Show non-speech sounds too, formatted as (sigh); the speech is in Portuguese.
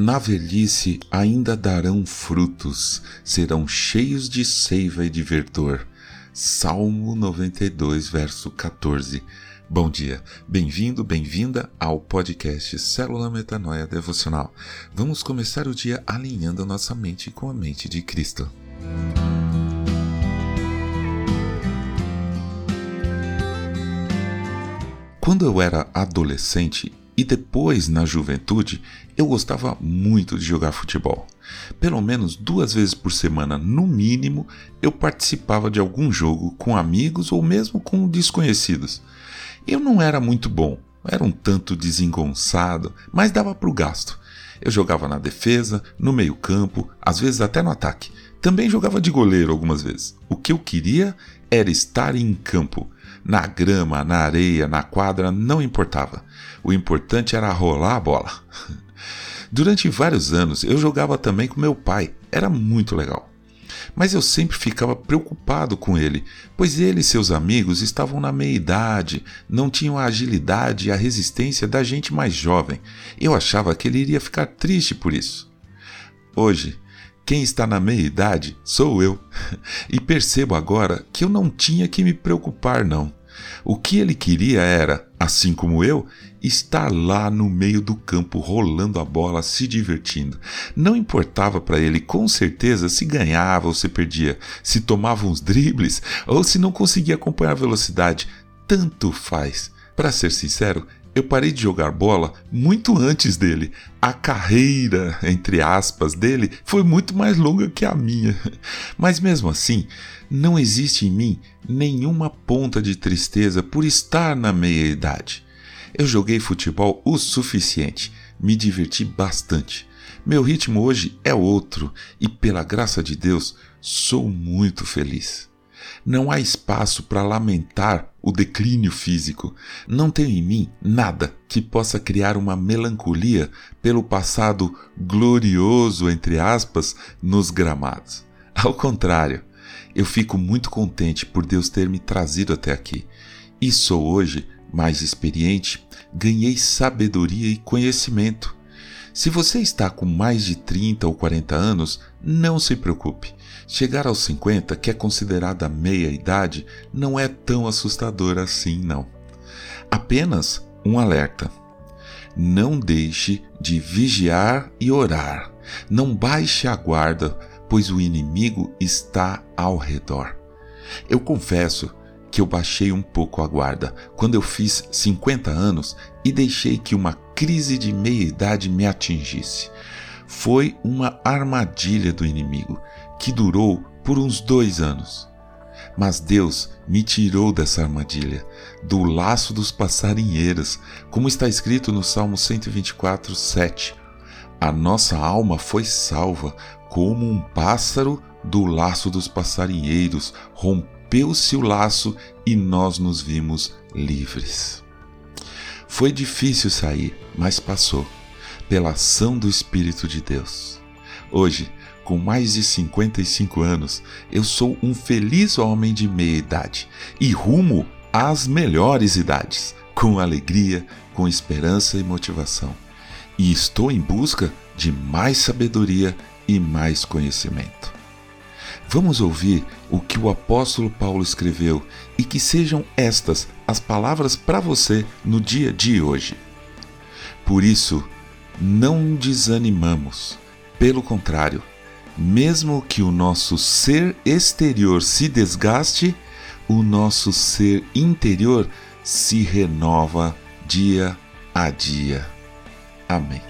na velhice ainda darão frutos, serão cheios de seiva e de verdor. Salmo 92, verso 14. Bom dia, bem-vindo, bem-vinda ao podcast Célula Metanoia Devocional. Vamos começar o dia alinhando nossa mente com a mente de Cristo. Quando eu era adolescente, e depois, na juventude, eu gostava muito de jogar futebol. Pelo menos duas vezes por semana, no mínimo, eu participava de algum jogo com amigos ou mesmo com desconhecidos. Eu não era muito bom, era um tanto desengonçado, mas dava para o gasto. Eu jogava na defesa, no meio-campo, às vezes até no ataque. Também jogava de goleiro algumas vezes. O que eu queria era estar em campo na grama, na areia, na quadra, não importava. O importante era rolar a bola. (laughs) Durante vários anos eu jogava também com meu pai, era muito legal. Mas eu sempre ficava preocupado com ele, pois ele e seus amigos estavam na meia idade, não tinham a agilidade e a resistência da gente mais jovem. Eu achava que ele iria ficar triste por isso. Hoje, quem está na meia idade sou eu. (laughs) E percebo agora que eu não tinha que me preocupar, não. O que ele queria era, assim como eu, estar lá no meio do campo rolando a bola, se divertindo. Não importava para ele com certeza se ganhava ou se perdia, se tomava uns dribles ou se não conseguia acompanhar a velocidade. Tanto faz. Para ser sincero, eu parei de jogar bola muito antes dele. A carreira, entre aspas, dele foi muito mais longa que a minha. (laughs) Mas mesmo assim, não existe em mim nenhuma ponta de tristeza por estar na meia-idade. Eu joguei futebol o suficiente, me diverti bastante. Meu ritmo hoje é outro e, pela graça de Deus, sou muito feliz. Não há espaço para lamentar o declínio físico. Não tenho em mim nada que possa criar uma melancolia pelo passado glorioso, entre aspas, nos gramados. Ao contrário, eu fico muito contente por Deus ter me trazido até aqui. E sou hoje mais experiente, ganhei sabedoria e conhecimento. Se você está com mais de 30 ou 40 anos, não se preocupe. Chegar aos 50, que é considerada meia idade, não é tão assustador assim, não. Apenas um alerta. Não deixe de vigiar e orar. Não baixe a guarda, pois o inimigo está ao redor. Eu confesso que eu baixei um pouco a guarda quando eu fiz 50 anos e deixei que uma crise de meia-idade me atingisse. Foi uma armadilha do inimigo que durou por uns dois anos. Mas Deus me tirou dessa armadilha, do laço dos passarinheiros, como está escrito no Salmo 124, 7. A nossa alma foi salva como um pássaro do laço dos passarinheiros, rompeu rompeu-se o laço e nós nos vimos livres. Foi difícil sair, mas passou, pela ação do Espírito de Deus. Hoje, com mais de 55 anos, eu sou um feliz homem de meia idade e rumo às melhores idades, com alegria, com esperança e motivação. E estou em busca de mais sabedoria e mais conhecimento. Vamos ouvir o que o apóstolo Paulo escreveu e que sejam estas as palavras para você no dia de hoje. Por isso, não desanimamos. Pelo contrário, mesmo que o nosso ser exterior se desgaste, o nosso ser interior se renova dia a dia. Amém.